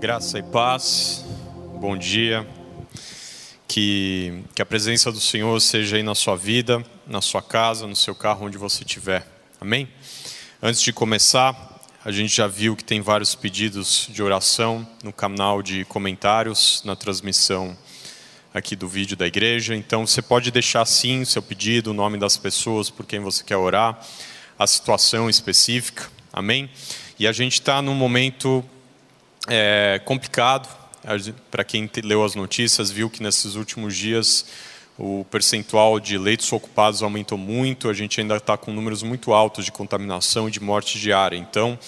Graça e paz, bom dia. Que, que a presença do Senhor seja aí na sua vida, na sua casa, no seu carro, onde você estiver. Amém? Antes de começar, a gente já viu que tem vários pedidos de oração no canal de comentários, na transmissão aqui do vídeo da igreja. Então você pode deixar sim o seu pedido, o nome das pessoas por quem você quer orar, a situação específica. Amém? E a gente está num momento é, complicado. Para quem leu as notícias, viu que nesses últimos dias o percentual de leitos ocupados aumentou muito. A gente ainda está com números muito altos de contaminação e de morte diária. Então,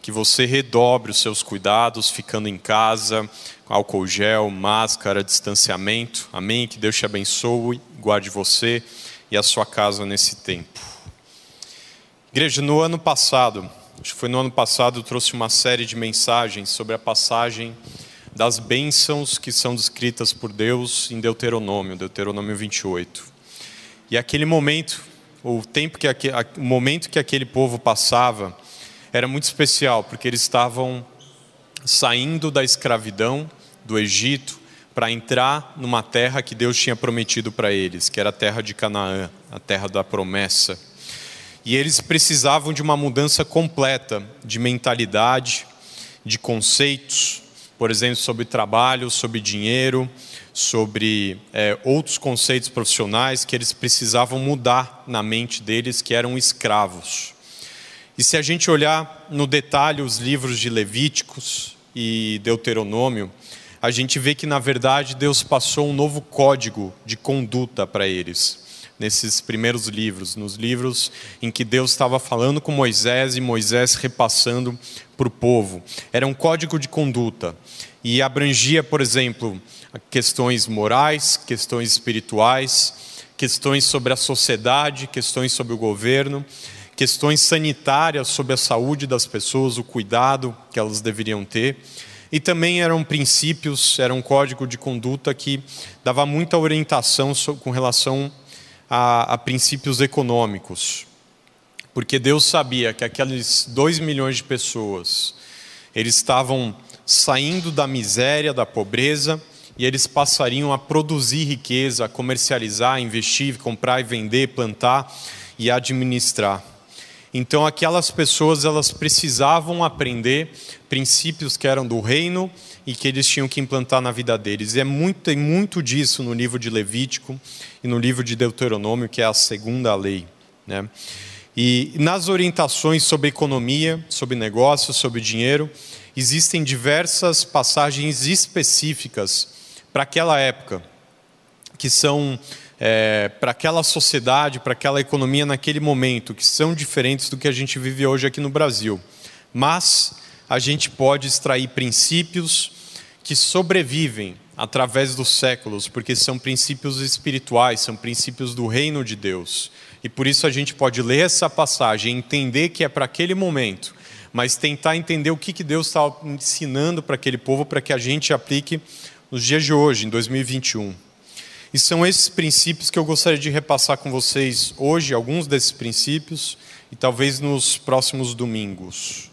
que você redobre os seus cuidados, ficando em casa, álcool gel, máscara, distanciamento. Amém? Que Deus te abençoe, guarde você e a sua casa nesse tempo. Igreja, no ano passado, acho que foi no ano passado, eu trouxe uma série de mensagens sobre a passagem das bênçãos que são descritas por Deus em Deuteronômio, Deuteronômio 28. E aquele momento, o tempo que o momento que aquele povo passava era muito especial, porque eles estavam saindo da escravidão do Egito para entrar numa terra que Deus tinha prometido para eles, que era a terra de Canaã, a terra da promessa. E eles precisavam de uma mudança completa de mentalidade, de conceitos, por exemplo, sobre trabalho, sobre dinheiro, sobre é, outros conceitos profissionais que eles precisavam mudar na mente deles, que eram escravos. E se a gente olhar no detalhe os livros de Levíticos e Deuteronômio, a gente vê que, na verdade, Deus passou um novo código de conduta para eles nesses primeiros livros, nos livros em que Deus estava falando com Moisés e Moisés repassando para o povo. Era um código de conduta e abrangia, por exemplo, questões morais, questões espirituais, questões sobre a sociedade, questões sobre o governo, questões sanitárias sobre a saúde das pessoas, o cuidado que elas deveriam ter. E também eram princípios, era um código de conduta que dava muita orientação com relação a, a princípios econômicos, porque Deus sabia que aqueles dois milhões de pessoas eles estavam saindo da miséria, da pobreza, e eles passariam a produzir riqueza, a comercializar, investir, comprar e vender, plantar e administrar. Então aquelas pessoas elas precisavam aprender princípios que eram do reino e que eles tinham que implantar na vida deles. E é muito, tem muito disso no livro de Levítico e no livro de Deuteronômio, que é a segunda lei. Né? E nas orientações sobre economia, sobre negócios, sobre dinheiro, existem diversas passagens específicas para aquela época, que são é, para aquela sociedade, para aquela economia naquele momento, que são diferentes do que a gente vive hoje aqui no Brasil. Mas a gente pode extrair princípios que sobrevivem através dos séculos, porque são princípios espirituais, são princípios do reino de Deus. E por isso a gente pode ler essa passagem, entender que é para aquele momento, mas tentar entender o que, que Deus está ensinando para aquele povo para que a gente aplique nos dias de hoje, em 2021. E são esses princípios que eu gostaria de repassar com vocês hoje, alguns desses princípios, e talvez nos próximos domingos.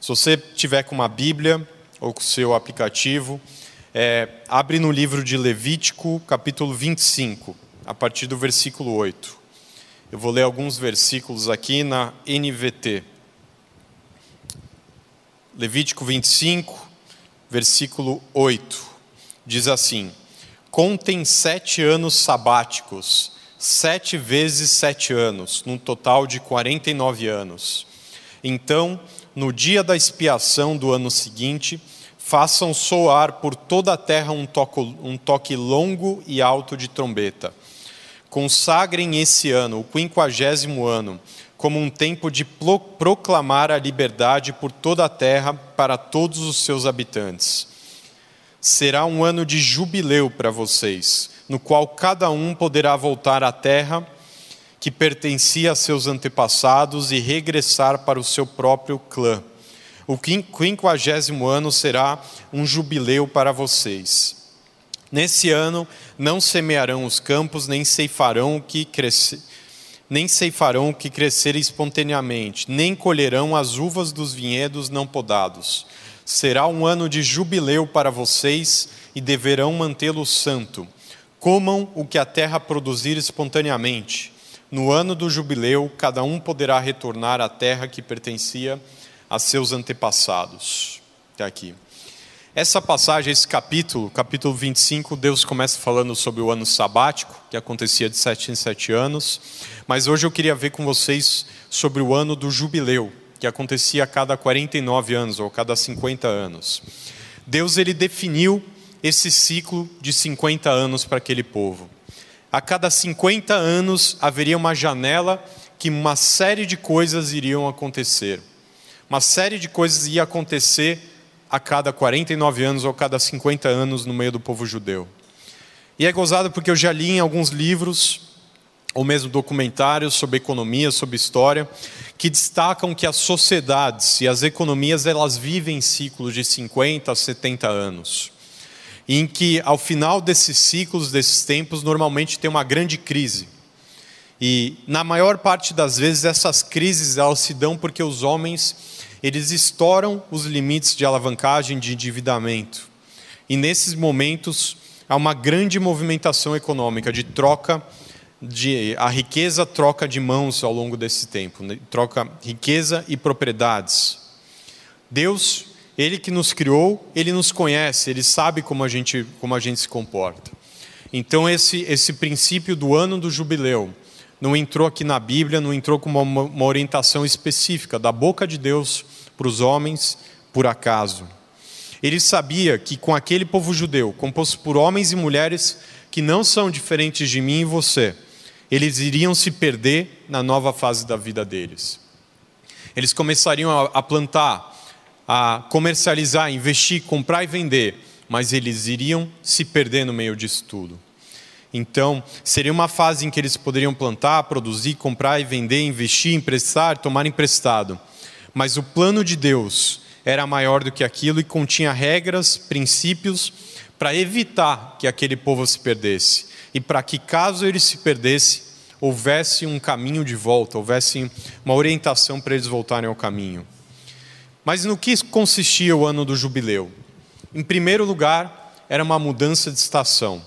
Se você tiver com uma Bíblia ou com o seu aplicativo, é, abre no livro de Levítico, capítulo 25, a partir do versículo 8. Eu vou ler alguns versículos aqui na NVT. Levítico 25, versículo 8, diz assim: Contem sete anos sabáticos, sete vezes sete anos, num total de 49 anos. Então no dia da expiação do ano seguinte, façam soar por toda a terra um toque, um toque longo e alto de trombeta. Consagrem esse ano, o quinquagésimo ano, como um tempo de proclamar a liberdade por toda a terra para todos os seus habitantes. Será um ano de jubileu para vocês, no qual cada um poderá voltar à terra que pertencia a seus antepassados e regressar para o seu próprio clã. O quinquagésimo ano será um jubileu para vocês. Nesse ano não semearão os campos, nem ceifarão o que crescer, nem ceifarão o que crescer espontaneamente, nem colherão as uvas dos vinhedos não podados. será um ano de jubileu para vocês e deverão mantê-lo santo. Comam o que a terra produzir espontaneamente. No ano do jubileu, cada um poderá retornar à terra que pertencia a seus antepassados. Até aqui. Essa passagem, esse capítulo, capítulo 25, Deus começa falando sobre o ano sabático, que acontecia de sete em sete anos, mas hoje eu queria ver com vocês sobre o ano do jubileu, que acontecia a cada 49 anos ou cada 50 anos. Deus ele definiu esse ciclo de 50 anos para aquele povo. A cada 50 anos haveria uma janela que uma série de coisas iriam acontecer. Uma série de coisas ia acontecer a cada 49 anos ou a cada 50 anos no meio do povo judeu. E é gozado porque eu já li em alguns livros, ou mesmo documentários sobre economia, sobre história, que destacam que as sociedades e as economias elas vivem ciclos de 50 a 70 anos. Em que ao final desses ciclos, desses tempos, normalmente tem uma grande crise. E na maior parte das vezes essas crises elas se dão porque os homens eles estouram os limites de alavancagem de endividamento. E nesses momentos há uma grande movimentação econômica de troca de a riqueza troca de mãos ao longo desse tempo, né? troca riqueza e propriedades. Deus, ele que nos criou, ele nos conhece, ele sabe como a gente como a gente se comporta. Então esse esse princípio do ano do jubileu não entrou aqui na Bíblia, não entrou como uma, uma orientação específica da boca de Deus para os homens por acaso. Ele sabia que com aquele povo judeu, composto por homens e mulheres que não são diferentes de mim e você, eles iriam se perder na nova fase da vida deles. Eles começariam a plantar, a comercializar, investir, comprar e vender, mas eles iriam se perder no meio disso tudo. Então, seria uma fase em que eles poderiam plantar, produzir, comprar e vender, investir, emprestar, tomar emprestado. Mas o plano de Deus era maior do que aquilo e continha regras, princípios para evitar que aquele povo se perdesse. E para que, caso ele se perdesse, houvesse um caminho de volta, houvesse uma orientação para eles voltarem ao caminho. Mas no que consistia o ano do jubileu? Em primeiro lugar, era uma mudança de estação.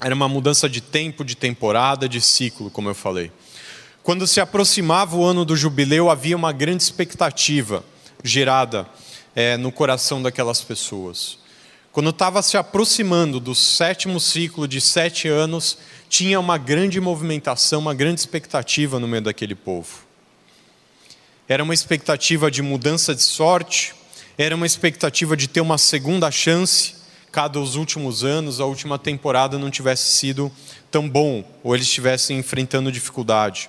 Era uma mudança de tempo, de temporada, de ciclo, como eu falei. Quando se aproximava o ano do jubileu, havia uma grande expectativa gerada é, no coração daquelas pessoas. Quando estava se aproximando do sétimo ciclo de sete anos, tinha uma grande movimentação, uma grande expectativa no meio daquele povo. Era uma expectativa de mudança de sorte, era uma expectativa de ter uma segunda chance, caso os últimos anos, a última temporada não tivesse sido tão bom, ou eles estivessem enfrentando dificuldade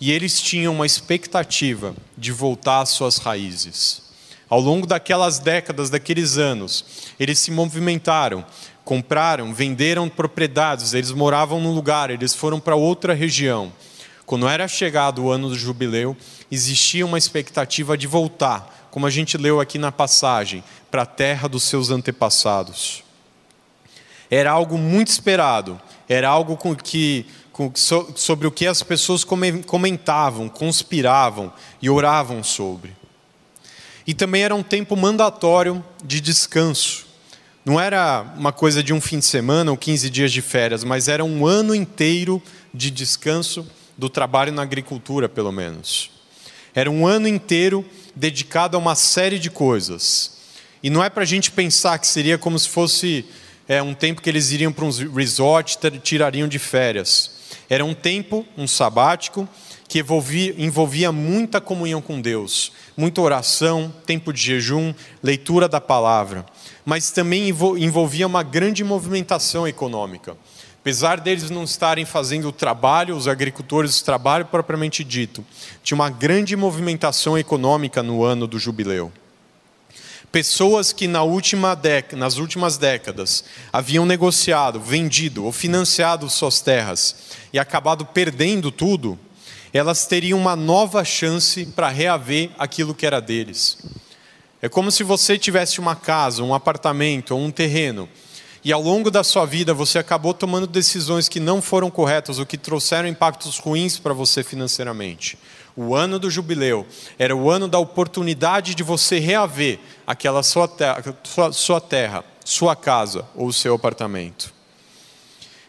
e eles tinham uma expectativa de voltar às suas raízes. Ao longo daquelas décadas, daqueles anos, eles se movimentaram, compraram, venderam propriedades, eles moravam num lugar, eles foram para outra região. Quando era chegado o ano do jubileu, existia uma expectativa de voltar, como a gente leu aqui na passagem, para a terra dos seus antepassados. Era algo muito esperado, era algo com que sobre o que as pessoas comentavam, conspiravam e oravam sobre. E também era um tempo mandatório de descanso. Não era uma coisa de um fim de semana ou 15 dias de férias, mas era um ano inteiro de descanso do trabalho na agricultura, pelo menos. Era um ano inteiro dedicado a uma série de coisas. E não é para a gente pensar que seria como se fosse é, um tempo que eles iriam para um resort, tirariam de férias. Era um tempo, um sabático, que envolvia, envolvia muita comunhão com Deus, muita oração, tempo de jejum, leitura da palavra, mas também envolvia uma grande movimentação econômica. Apesar deles não estarem fazendo o trabalho, os agricultores, o trabalho propriamente dito, tinha uma grande movimentação econômica no ano do jubileu. Pessoas que na última nas últimas décadas haviam negociado, vendido ou financiado suas terras e acabado perdendo tudo, elas teriam uma nova chance para reaver aquilo que era deles. É como se você tivesse uma casa, um apartamento ou um terreno e ao longo da sua vida você acabou tomando decisões que não foram corretas ou que trouxeram impactos ruins para você financeiramente. O ano do jubileu era o ano da oportunidade de você reaver aquela sua terra, sua, sua, terra, sua casa ou seu apartamento.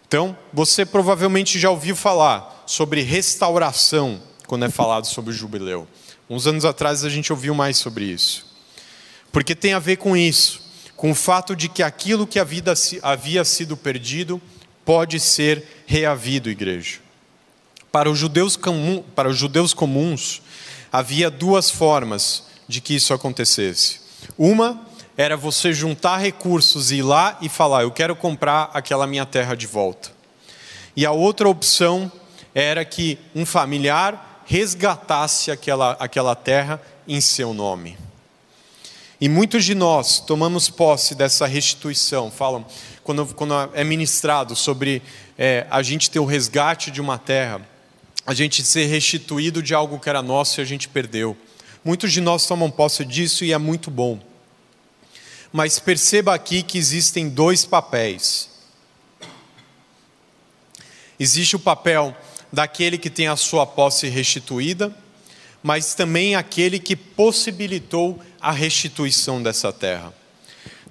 Então, você provavelmente já ouviu falar sobre restauração quando é falado sobre o jubileu. Uns anos atrás a gente ouviu mais sobre isso. Porque tem a ver com isso, com o fato de que aquilo que havia sido perdido pode ser reavido, igreja. Para os judeus, comum, para os judeus comuns, havia duas formas de que isso acontecesse. Uma era você juntar recursos e ir lá e falar: Eu quero comprar aquela minha terra de volta. E a outra opção era que um familiar resgatasse aquela, aquela terra em seu nome. E muitos de nós tomamos posse dessa restituição, falam, quando, quando é ministrado sobre é, a gente ter o resgate de uma terra, a gente ser restituído de algo que era nosso e a gente perdeu. Muitos de nós tomam posse disso e é muito bom. Mas perceba aqui que existem dois papéis. Existe o papel daquele que tem a sua posse restituída, mas também aquele que possibilitou a restituição dessa terra.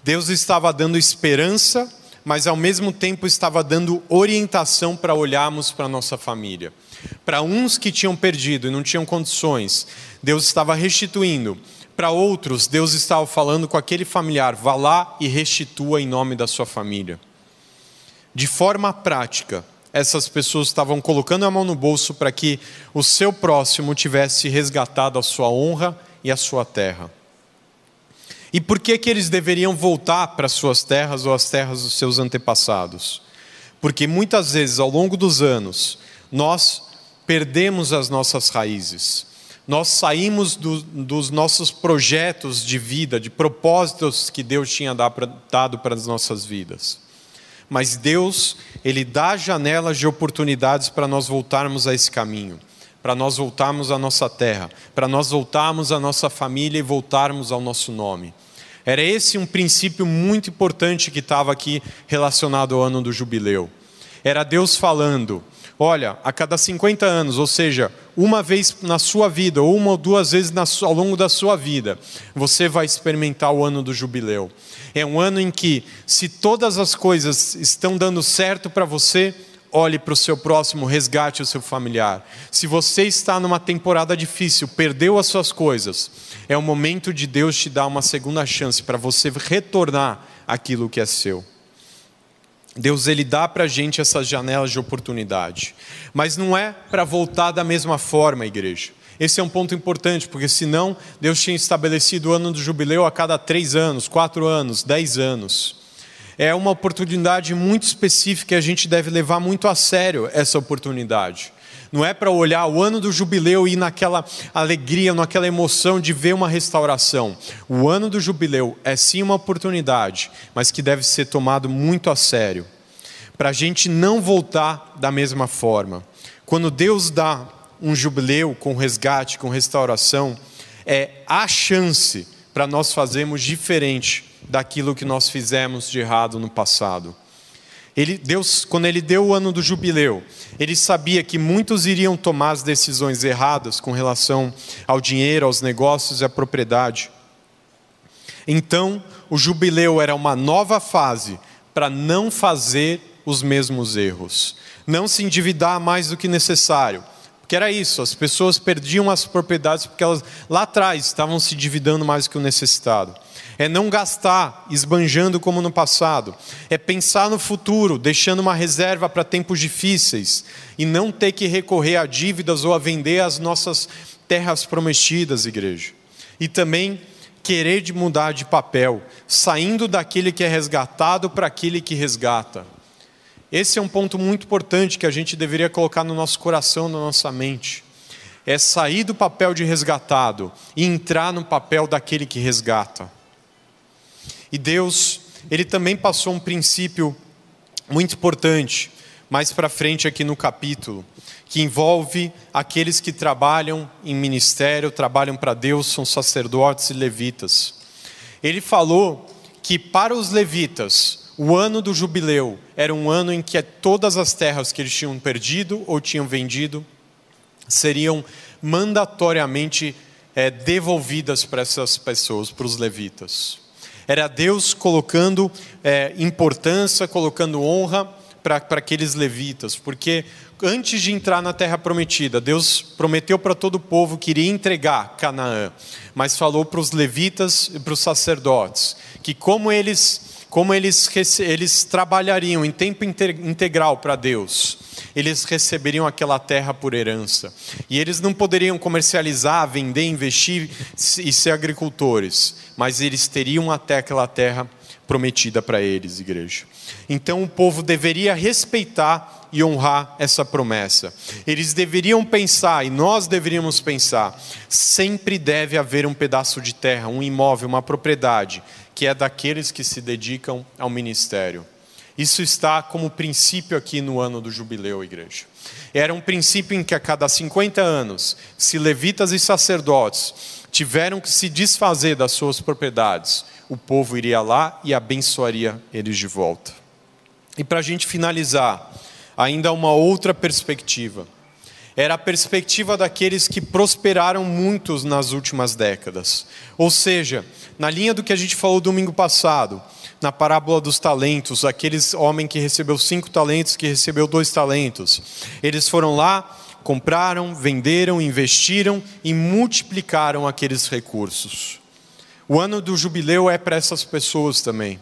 Deus estava dando esperança, mas ao mesmo tempo estava dando orientação para olharmos para a nossa família. Para uns que tinham perdido e não tinham condições, Deus estava restituindo. Para outros, Deus estava falando com aquele familiar: vá lá e restitua em nome da sua família. De forma prática, essas pessoas estavam colocando a mão no bolso para que o seu próximo tivesse resgatado a sua honra e a sua terra. E por que, que eles deveriam voltar para as suas terras ou as terras dos seus antepassados? Porque muitas vezes, ao longo dos anos, nós perdemos as nossas raízes. Nós saímos do, dos nossos projetos de vida, de propósitos que Deus tinha dado para as nossas vidas mas Deus, Ele dá janelas de oportunidades para nós voltarmos a esse caminho, para nós voltarmos à nossa terra, para nós voltarmos à nossa família e voltarmos ao nosso nome. Era esse um princípio muito importante que estava aqui relacionado ao ano do jubileu. Era Deus falando: olha, a cada 50 anos, ou seja, uma vez na sua vida, ou uma ou duas vezes ao longo da sua vida, você vai experimentar o ano do jubileu. É um ano em que, se todas as coisas estão dando certo para você, olhe para o seu próximo, resgate o seu familiar. Se você está numa temporada difícil, perdeu as suas coisas, é o momento de Deus te dar uma segunda chance para você retornar aquilo que é seu. Deus ele dá para a gente essas janelas de oportunidade, mas não é para voltar da mesma forma, igreja. Esse é um ponto importante, porque senão Deus tinha estabelecido o ano do jubileu a cada três anos, quatro anos, dez anos. É uma oportunidade muito específica e a gente deve levar muito a sério essa oportunidade. Não é para olhar o ano do jubileu e ir naquela alegria, naquela emoção de ver uma restauração. O ano do jubileu é sim uma oportunidade, mas que deve ser tomado muito a sério. Para a gente não voltar da mesma forma. Quando Deus dá um jubileu com resgate, com restauração, é a chance para nós fazermos diferente daquilo que nós fizemos de errado no passado. Ele, Deus, quando ele deu o ano do jubileu, ele sabia que muitos iriam tomar as decisões erradas com relação ao dinheiro, aos negócios e à propriedade. Então, o jubileu era uma nova fase para não fazer os mesmos erros, não se endividar mais do que necessário, que era isso, as pessoas perdiam as propriedades porque elas lá atrás estavam se endividando mais do que o necessitado. É não gastar esbanjando como no passado. É pensar no futuro, deixando uma reserva para tempos difíceis e não ter que recorrer a dívidas ou a vender as nossas terras prometidas, igreja. E também querer de mudar de papel, saindo daquele que é resgatado para aquele que resgata. Esse é um ponto muito importante que a gente deveria colocar no nosso coração, na nossa mente. É sair do papel de resgatado e entrar no papel daquele que resgata. E Deus, Ele também passou um princípio muito importante, mais para frente aqui no capítulo, que envolve aqueles que trabalham em ministério, trabalham para Deus, são sacerdotes e levitas. Ele falou que para os levitas, o ano do jubileu era um ano em que todas as terras que eles tinham perdido ou tinham vendido seriam mandatoriamente é, devolvidas para essas pessoas, para os levitas. Era Deus colocando é, importância, colocando honra para aqueles levitas, porque antes de entrar na terra prometida, Deus prometeu para todo o povo que iria entregar Canaã, mas falou para os levitas e para os sacerdotes que como eles como eles, eles trabalhariam em tempo integral para Deus, eles receberiam aquela terra por herança. E eles não poderiam comercializar, vender, investir e ser agricultores, mas eles teriam até aquela terra prometida para eles, igreja. Então o povo deveria respeitar e honrar essa promessa. Eles deveriam pensar, e nós deveríamos pensar, sempre deve haver um pedaço de terra, um imóvel, uma propriedade, que é daqueles que se dedicam ao ministério. Isso está como princípio aqui no ano do jubileu, igreja. Era um princípio em que a cada 50 anos, se levitas e sacerdotes tiveram que se desfazer das suas propriedades, o povo iria lá e abençoaria eles de volta. E para a gente finalizar, ainda uma outra perspectiva. Era a perspectiva daqueles que prosperaram muitos nas últimas décadas. Ou seja, na linha do que a gente falou domingo passado, na parábola dos talentos, aqueles homem que recebeu cinco talentos, que recebeu dois talentos. Eles foram lá, compraram, venderam, investiram e multiplicaram aqueles recursos. O ano do jubileu é para essas pessoas também.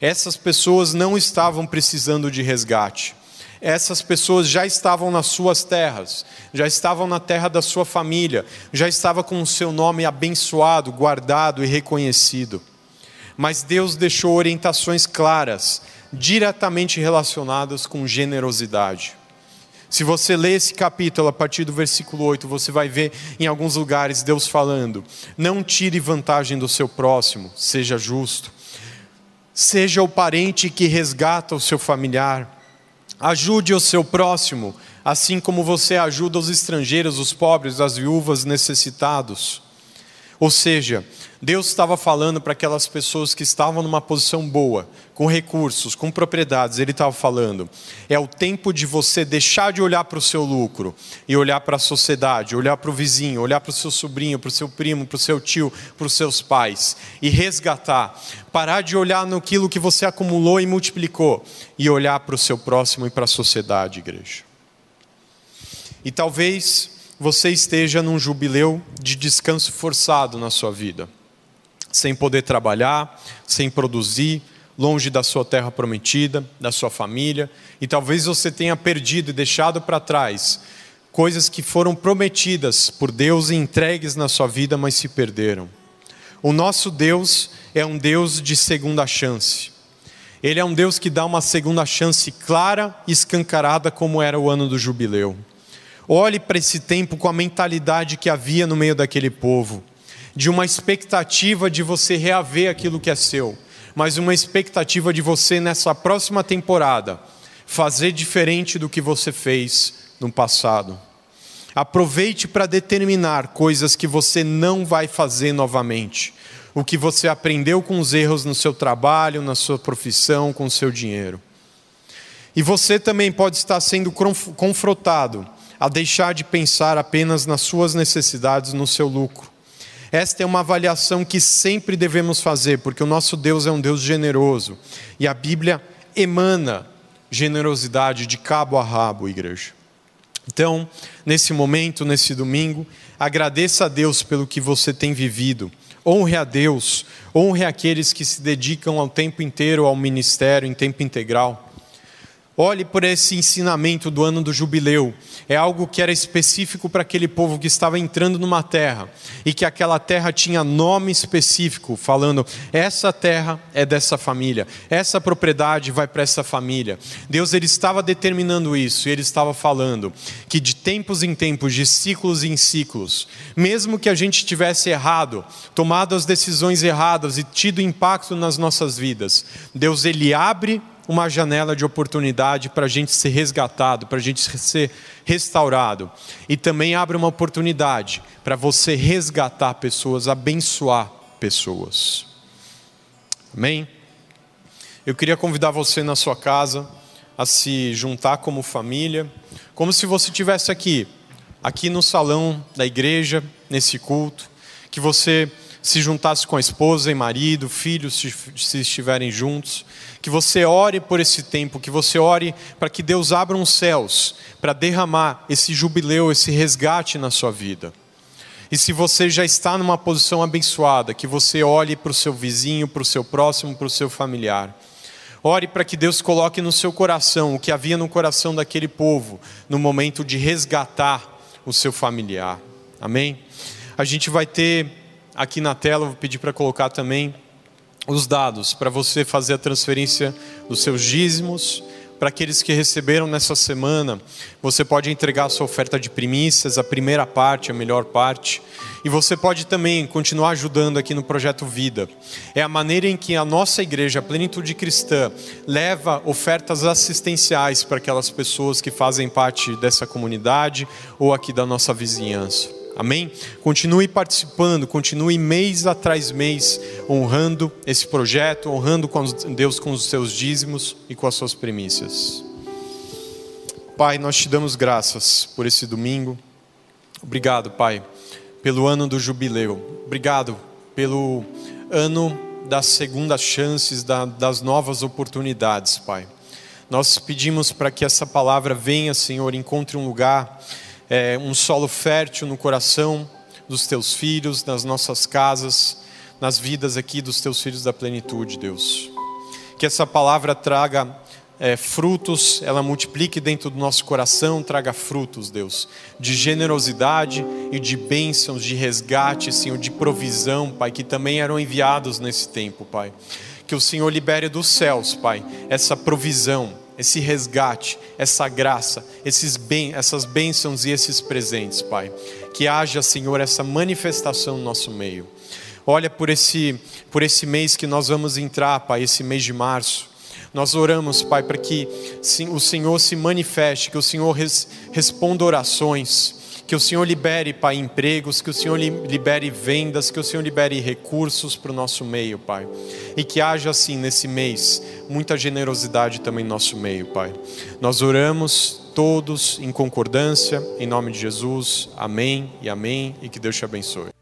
Essas pessoas não estavam precisando de resgate. Essas pessoas já estavam nas suas terras, já estavam na terra da sua família, já estava com o seu nome abençoado, guardado e reconhecido. Mas Deus deixou orientações claras, diretamente relacionadas com generosidade. Se você ler esse capítulo a partir do versículo 8, você vai ver em alguns lugares Deus falando: não tire vantagem do seu próximo, seja justo. Seja o parente que resgata o seu familiar. Ajude o seu próximo, assim como você ajuda os estrangeiros, os pobres, as viúvas, necessitados. Ou seja, Deus estava falando para aquelas pessoas que estavam numa posição boa, com recursos, com propriedades. Ele estava falando: é o tempo de você deixar de olhar para o seu lucro e olhar para a sociedade, olhar para o vizinho, olhar para o seu sobrinho, para o seu primo, para o seu tio, para os seus pais e resgatar. Parar de olhar naquilo que você acumulou e multiplicou e olhar para o seu próximo e para a sociedade, igreja. E talvez você esteja num jubileu de descanso forçado na sua vida, sem poder trabalhar, sem produzir, longe da sua terra prometida, da sua família, e talvez você tenha perdido e deixado para trás coisas que foram prometidas por Deus e entregues na sua vida, mas se perderam. O nosso Deus é um Deus de segunda chance. Ele é um Deus que dá uma segunda chance clara e escancarada, como era o ano do jubileu. Olhe para esse tempo com a mentalidade que havia no meio daquele povo, de uma expectativa de você reaver aquilo que é seu, mas uma expectativa de você nessa próxima temporada fazer diferente do que você fez no passado. Aproveite para determinar coisas que você não vai fazer novamente. O que você aprendeu com os erros no seu trabalho, na sua profissão, com o seu dinheiro. E você também pode estar sendo confrontado a deixar de pensar apenas nas suas necessidades, no seu lucro. Esta é uma avaliação que sempre devemos fazer, porque o nosso Deus é um Deus generoso e a Bíblia emana generosidade de cabo a rabo, igreja. Então, nesse momento, nesse domingo, agradeça a Deus pelo que você tem vivido. Honre a Deus, honre aqueles que se dedicam ao tempo inteiro ao ministério, em tempo integral. Olhe por esse ensinamento do ano do jubileu. É algo que era específico para aquele povo que estava entrando numa terra e que aquela terra tinha nome específico, falando: essa terra é dessa família, essa propriedade vai para essa família. Deus ele estava determinando isso e ele estava falando que de tempos em tempos, de ciclos em ciclos, mesmo que a gente tivesse errado, tomado as decisões erradas e tido impacto nas nossas vidas, Deus ele abre uma janela de oportunidade para a gente ser resgatado, para a gente ser restaurado. E também abre uma oportunidade para você resgatar pessoas, abençoar pessoas. Amém? Eu queria convidar você na sua casa a se juntar como família, como se você estivesse aqui, aqui no salão da igreja, nesse culto, que você se juntasse com a esposa e marido, filhos, se, se estiverem juntos, que você ore por esse tempo, que você ore para que Deus abra os céus, para derramar esse jubileu, esse resgate na sua vida. E se você já está numa posição abençoada, que você olhe para o seu vizinho, para o seu próximo, para o seu familiar. Ore para que Deus coloque no seu coração o que havia no coração daquele povo no momento de resgatar o seu familiar. Amém? A gente vai ter aqui na tela, vou pedir para colocar também os dados para você fazer a transferência dos seus dízimos para aqueles que receberam nessa semana, você pode entregar a sua oferta de primícias, a primeira parte, a melhor parte. E você pode também continuar ajudando aqui no Projeto Vida. É a maneira em que a nossa igreja, a Plenitude Cristã, leva ofertas assistenciais para aquelas pessoas que fazem parte dessa comunidade ou aqui da nossa vizinhança. Amém? Continue participando, continue mês atrás mês honrando esse projeto, honrando Deus com os seus dízimos e com as suas primícias. Pai, nós te damos graças por esse domingo. Obrigado, Pai, pelo ano do jubileu. Obrigado pelo ano das segundas chances, das novas oportunidades, Pai. Nós pedimos para que essa palavra venha, Senhor, encontre um lugar é, um solo fértil no coração dos teus filhos, nas nossas casas, nas vidas aqui dos teus filhos da plenitude, Deus. Que essa palavra traga é, frutos, ela multiplique dentro do nosso coração, traga frutos, Deus, de generosidade e de bênçãos, de resgate, Senhor, de provisão, Pai, que também eram enviados nesse tempo, Pai. Que o Senhor libere dos céus, Pai, essa provisão, esse resgate, essa graça, esses bem, essas bênçãos e esses presentes, Pai. Que haja, Senhor, essa manifestação no nosso meio. Olha por esse, por esse mês que nós vamos entrar, Pai, esse mês de março. Nós oramos, Pai, para que o Senhor se manifeste, que o Senhor res, responda orações que o Senhor libere, Pai, empregos, que o Senhor libere vendas, que o Senhor libere recursos para o nosso meio, Pai. E que haja, assim, nesse mês, muita generosidade também no nosso meio, Pai. Nós oramos todos em concordância, em nome de Jesus. Amém e amém. E que Deus te abençoe.